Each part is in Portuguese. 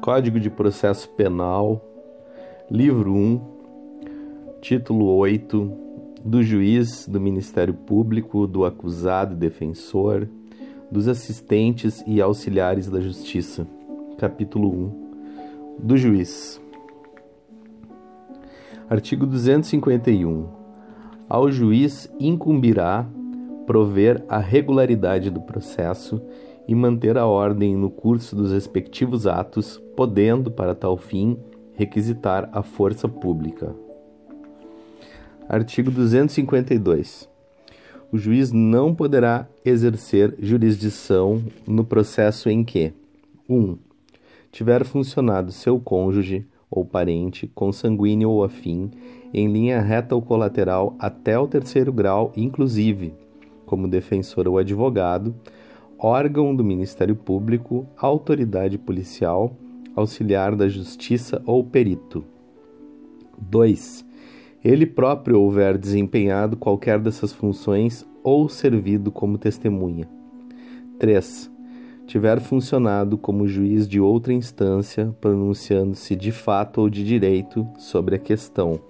Código de Processo Penal, livro 1, título 8, do juiz, do Ministério Público, do acusado e defensor, dos assistentes e auxiliares da Justiça, capítulo 1, do juiz. Artigo 251. Ao juiz incumbirá prover a regularidade do processo e manter a ordem no curso dos respectivos atos, podendo, para tal fim, requisitar a força pública. Artigo 252. O juiz não poderá exercer jurisdição no processo em que 1. Um, tiver funcionado seu cônjuge ou parente, consanguíneo ou afim, em linha reta ou colateral até o terceiro grau, inclusive, como defensor ou advogado, órgão do Ministério Público, autoridade policial, auxiliar da Justiça ou perito. 2. Ele próprio houver desempenhado qualquer dessas funções ou servido como testemunha. 3. Tiver funcionado como juiz de outra instância, pronunciando-se de fato ou de direito sobre a questão.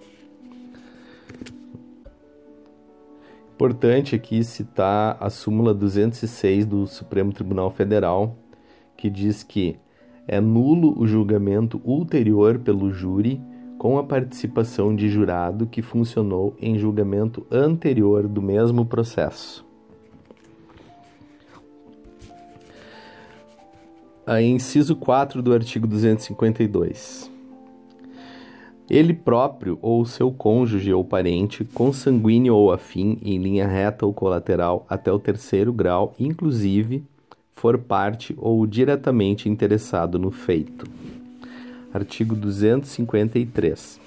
Importante aqui citar a súmula 206 do Supremo Tribunal Federal, que diz que é nulo o julgamento ulterior pelo júri com a participação de jurado que funcionou em julgamento anterior do mesmo processo. A inciso 4 do artigo 252 ele próprio ou seu cônjuge ou parente, consanguíneo ou afim, em linha reta ou colateral até o terceiro grau, inclusive, for parte ou diretamente interessado no feito. Artigo 253.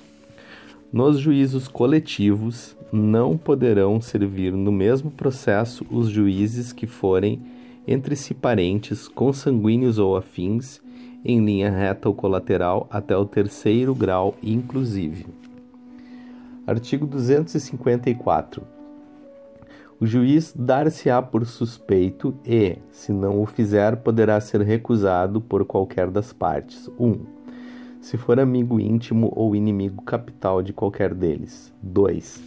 Nos juízos coletivos, não poderão servir no mesmo processo os juízes que forem entre si parentes, consanguíneos ou afins, em linha reta ou colateral até o terceiro grau, inclusive. Artigo 254. O juiz dar-se-á por suspeito e, se não o fizer, poderá ser recusado por qualquer das partes. 1. Um, se for amigo íntimo ou inimigo capital de qualquer deles. 2.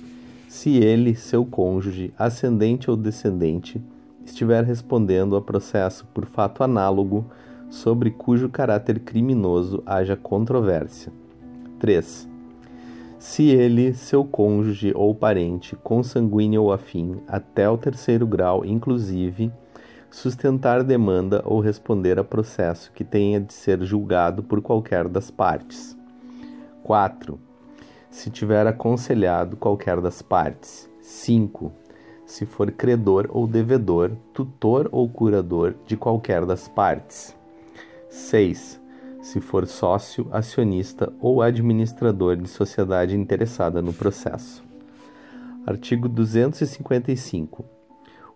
Se ele, seu cônjuge, ascendente ou descendente, estiver respondendo a processo por fato análogo sobre cujo caráter criminoso haja controvérsia. 3. Se ele, seu cônjuge ou parente, consanguíneo ou afim, até o terceiro grau, inclusive, sustentar demanda ou responder a processo que tenha de ser julgado por qualquer das partes. 4. Se tiver aconselhado qualquer das partes. 5. Se for credor ou devedor, tutor ou curador de qualquer das partes. 6. Se for sócio, acionista ou administrador de sociedade interessada no processo. Artigo 255.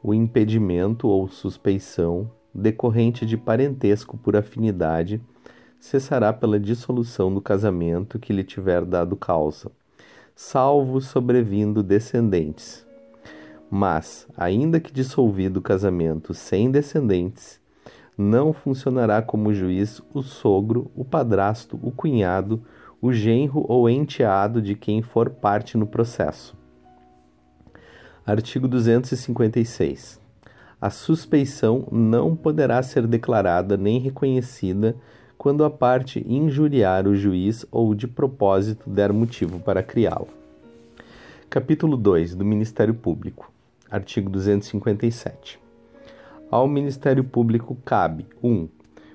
O impedimento ou suspeição decorrente de parentesco por afinidade cessará pela dissolução do casamento que lhe tiver dado causa, salvo sobrevindo descendentes. Mas, ainda que dissolvido o casamento sem descendentes, não funcionará como juiz o sogro, o padrasto, o cunhado, o genro ou enteado de quem for parte no processo. Artigo 256. A suspeição não poderá ser declarada nem reconhecida quando a parte injuriar o juiz ou de propósito der motivo para criá-lo. Capítulo 2 do Ministério Público. Artigo 257. Ao Ministério Público cabe 1. Um,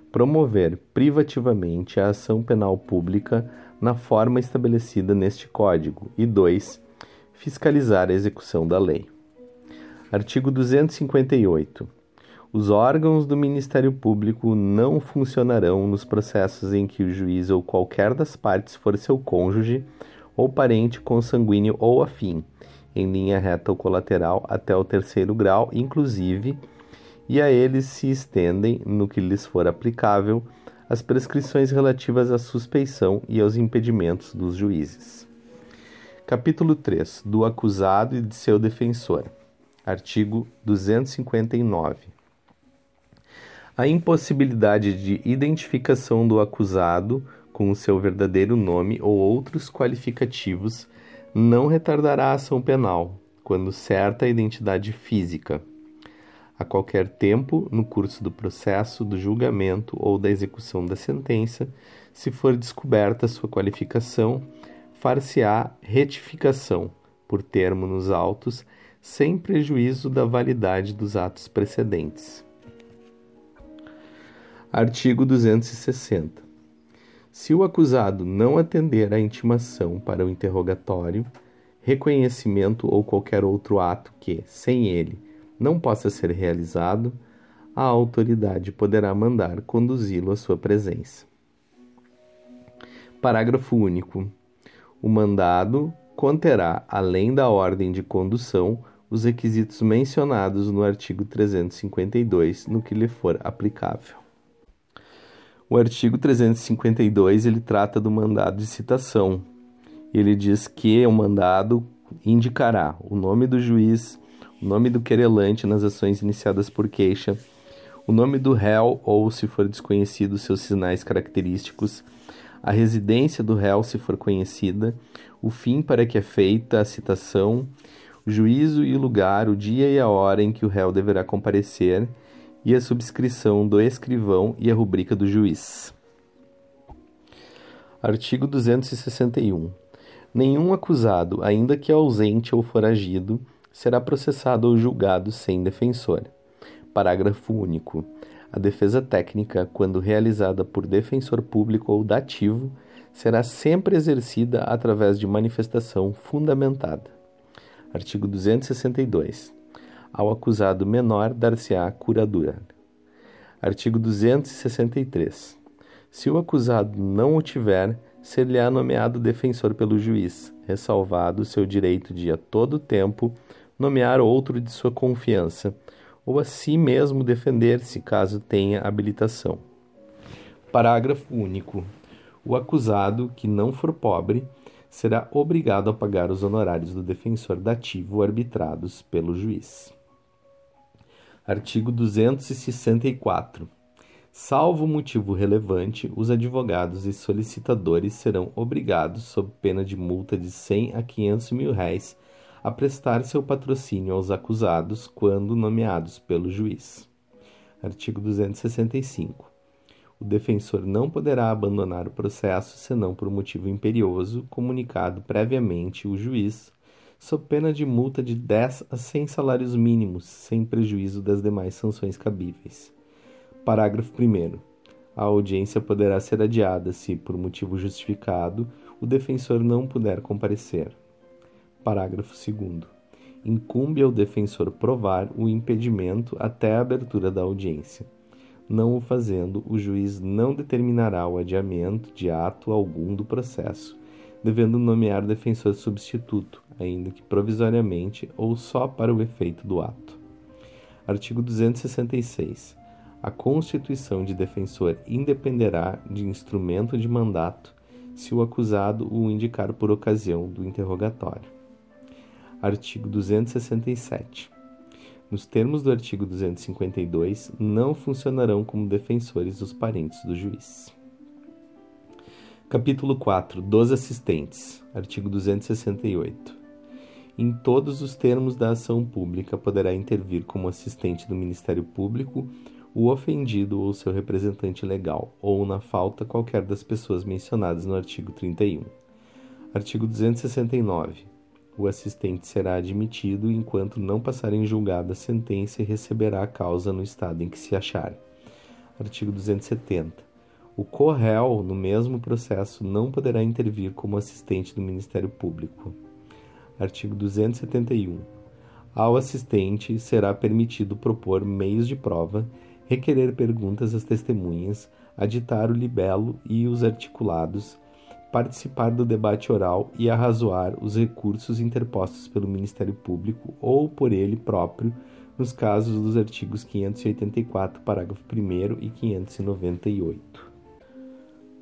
promover privativamente a ação penal pública na forma estabelecida neste Código e 2. Fiscalizar a execução da lei. Artigo 258. Os órgãos do Ministério Público não funcionarão nos processos em que o juiz ou qualquer das partes for seu cônjuge ou parente consanguíneo ou afim, em linha reta ou colateral até o terceiro grau, inclusive e a eles se estendem, no que lhes for aplicável, as prescrições relativas à suspeição e aos impedimentos dos juízes. Capítulo 3 do acusado e de seu defensor. Artigo 259. A impossibilidade de identificação do acusado com o seu verdadeiro nome ou outros qualificativos não retardará a ação penal, quando certa identidade física. A qualquer tempo, no curso do processo, do julgamento ou da execução da sentença, se for descoberta sua qualificação, far-se-á retificação, por termo nos autos, sem prejuízo da validade dos atos precedentes. Artigo 260. Se o acusado não atender à intimação para o interrogatório, reconhecimento ou qualquer outro ato que, sem ele, não possa ser realizado, a autoridade poderá mandar conduzi-lo à sua presença. Parágrafo único. O mandado conterá, além da ordem de condução, os requisitos mencionados no artigo 352, no que lhe for aplicável. O artigo 352 ele trata do mandado de citação. Ele diz que o mandado indicará o nome do juiz, nome do querelante nas ações iniciadas por queixa, o nome do réu ou, se for desconhecido, seus sinais característicos, a residência do réu, se for conhecida, o fim para que é feita a citação, o juízo e o lugar, o dia e a hora em que o réu deverá comparecer e a subscrição do escrivão e a rubrica do juiz. Artigo 261. Nenhum acusado, ainda que ausente ou foragido, será processado ou julgado sem defensor. Parágrafo único. A defesa técnica, quando realizada por defensor público ou dativo, será sempre exercida através de manifestação fundamentada. Artigo 262 ao acusado menor dar-se-á curadura. Artigo 263. Se o acusado não o tiver, ser-lhe-á nomeado defensor pelo juiz, ressalvado seu direito de, a todo tempo, nomear outro de sua confiança, ou a si mesmo defender-se, caso tenha habilitação. Parágrafo único. O acusado, que não for pobre, será obrigado a pagar os honorários do defensor dativo arbitrados pelo juiz. Artigo 264. Salvo motivo relevante, os advogados e solicitadores serão obrigados, sob pena de multa de 100 a 500 mil réis, a prestar seu patrocínio aos acusados quando nomeados pelo juiz. Artigo 265. O defensor não poderá abandonar o processo senão por motivo imperioso comunicado previamente o juiz sob pena de multa de 10 a 100 salários mínimos, sem prejuízo das demais sanções cabíveis. Parágrafo 1. A audiência poderá ser adiada se, por motivo justificado, o defensor não puder comparecer. Parágrafo 2. Incumbe ao defensor provar o impedimento até a abertura da audiência. Não o fazendo, o juiz não determinará o adiamento de ato algum do processo, devendo nomear defensor substituto, ainda que provisoriamente ou só para o efeito do ato. Artigo 266. A constituição de defensor independerá de instrumento de mandato se o acusado o indicar por ocasião do interrogatório. Artigo 267. Nos termos do artigo 252, não funcionarão como defensores os parentes do juiz. Capítulo 4 dos assistentes. Artigo 268 em todos os termos da ação pública poderá intervir como assistente do Ministério Público o ofendido ou seu representante legal, ou na falta qualquer das pessoas mencionadas no artigo 31. Artigo 269. O assistente será admitido enquanto não passar em julgada a sentença e receberá a causa no estado em que se achar. Artigo 270. O corréu, no mesmo processo, não poderá intervir como assistente do Ministério Público. Artigo 271. Ao assistente será permitido propor meios de prova, requerer perguntas às testemunhas, aditar o libelo e os articulados, participar do debate oral e arrazoar os recursos interpostos pelo Ministério Público ou por ele próprio, nos casos dos artigos 584, parágrafo 1 e 598.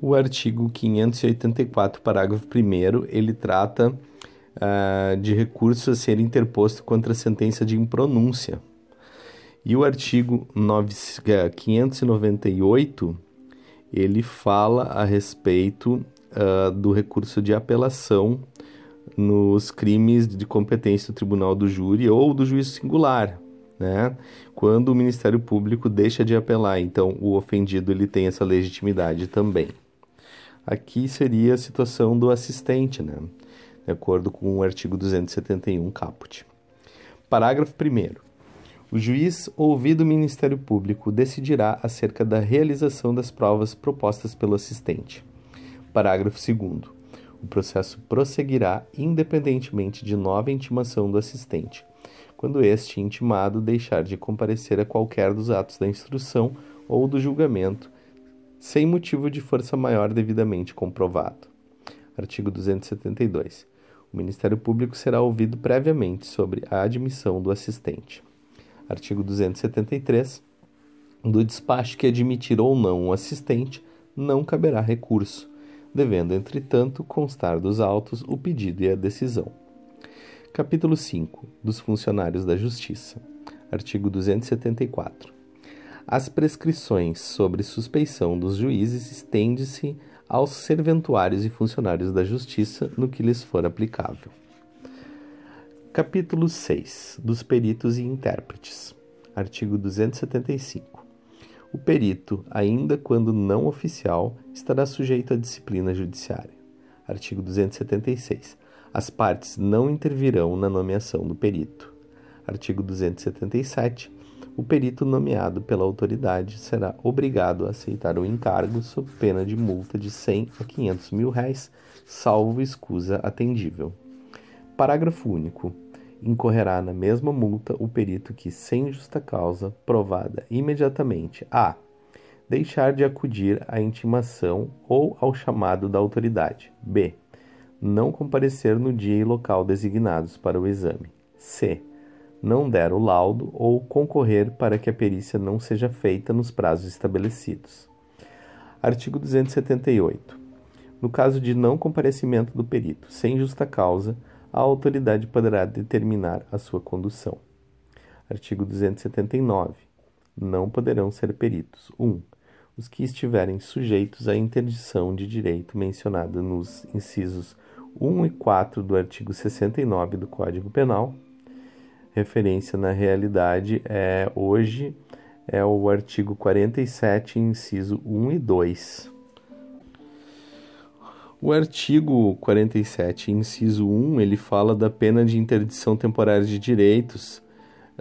O artigo 584, parágrafo 1, ele trata uh, de recurso a ser interposto contra a sentença de impronúncia. E o artigo 598 ele fala a respeito uh, do recurso de apelação nos crimes de competência do tribunal do júri ou do juízo singular, né? Quando o Ministério Público deixa de apelar, então o ofendido ele tem essa legitimidade também. Aqui seria a situação do assistente, né? De acordo com o artigo 271 caput. Parágrafo 1 o juiz, ouvido o Ministério Público, decidirá acerca da realização das provas propostas pelo assistente. Parágrafo 2. O processo prosseguirá independentemente de nova intimação do assistente, quando este intimado deixar de comparecer a qualquer dos atos da instrução ou do julgamento, sem motivo de força maior devidamente comprovado. Artigo 272. O Ministério Público será ouvido previamente sobre a admissão do assistente artigo 273, do despacho que admitir ou não o assistente, não caberá recurso, devendo, entretanto, constar dos autos o pedido e a decisão. Capítulo 5 dos funcionários da Justiça. Artigo 274. As prescrições sobre suspeição dos juízes estende-se aos serventuários e funcionários da Justiça no que lhes for aplicável. Capítulo 6 dos peritos e intérpretes. Artigo 275. O perito, ainda quando não oficial, estará sujeito à disciplina judiciária. Artigo 276. As partes não intervirão na nomeação do perito. Artigo 277. O perito nomeado pela autoridade será obrigado a aceitar o encargo sob pena de multa de 100 a 500 mil réis, salvo escusa atendível. Parágrafo único incorrerá na mesma multa o perito que, sem justa causa provada imediatamente, a deixar de acudir à intimação ou ao chamado da autoridade, b não comparecer no dia e local designados para o exame, c não der o laudo ou concorrer para que a perícia não seja feita nos prazos estabelecidos. Artigo 278. No caso de não comparecimento do perito sem justa causa, a autoridade poderá determinar a sua condução. Artigo 279. Não poderão ser peritos: 1. Um, os que estiverem sujeitos à interdição de direito mencionada nos incisos 1 e 4 do artigo 69 do Código Penal. Referência na realidade é hoje é o artigo 47, inciso 1 e 2. O artigo 47, inciso 1, ele fala da pena de interdição temporária de direitos,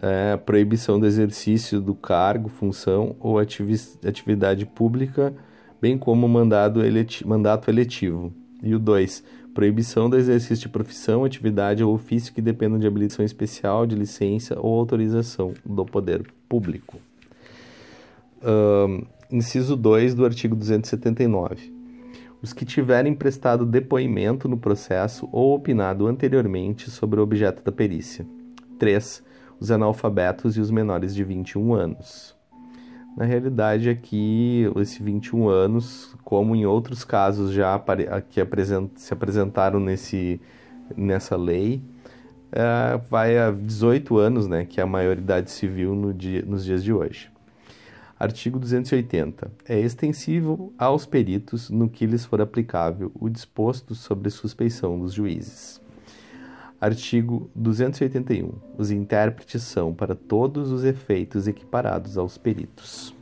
é, proibição do exercício do cargo, função ou atividade pública, bem como mandado eleti mandato eletivo. E o 2, proibição do exercício de profissão, atividade ou ofício que dependam de habilitação especial, de licença ou autorização do poder público. Um, inciso 2 do artigo 279 os que tiverem prestado depoimento no processo ou opinado anteriormente sobre o objeto da perícia. 3. Os analfabetos e os menores de 21 anos. Na realidade, aqui, esse 21 anos, como em outros casos já que se apresentaram nesse, nessa lei, é, vai a 18 anos, né, que é a maioridade civil no dia, nos dias de hoje. Artigo 280. É extensível aos peritos no que lhes for aplicável o disposto sobre suspeição dos juízes. Artigo 281. Os intérpretes são, para todos os efeitos, equiparados aos peritos.